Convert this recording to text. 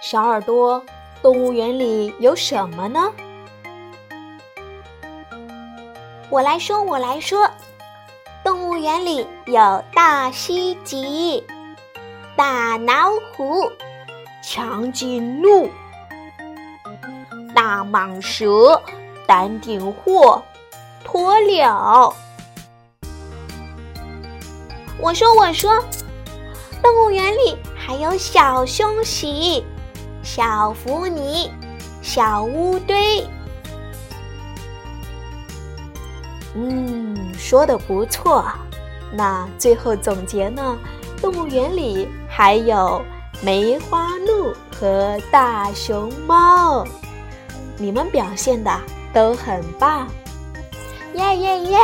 小耳朵，动物园里有什么呢？我来说，我来说，动物园里有大溪棘、大老虎、长颈鹿、大蟒蛇、丹顶鹤、鸵鸟。我说，我说，动物园里还有小凶喜、小福泥、小乌堆。嗯，说的不错。那最后总结呢？动物园里还有梅花鹿和大熊猫，你们表现的都很棒，耶耶耶！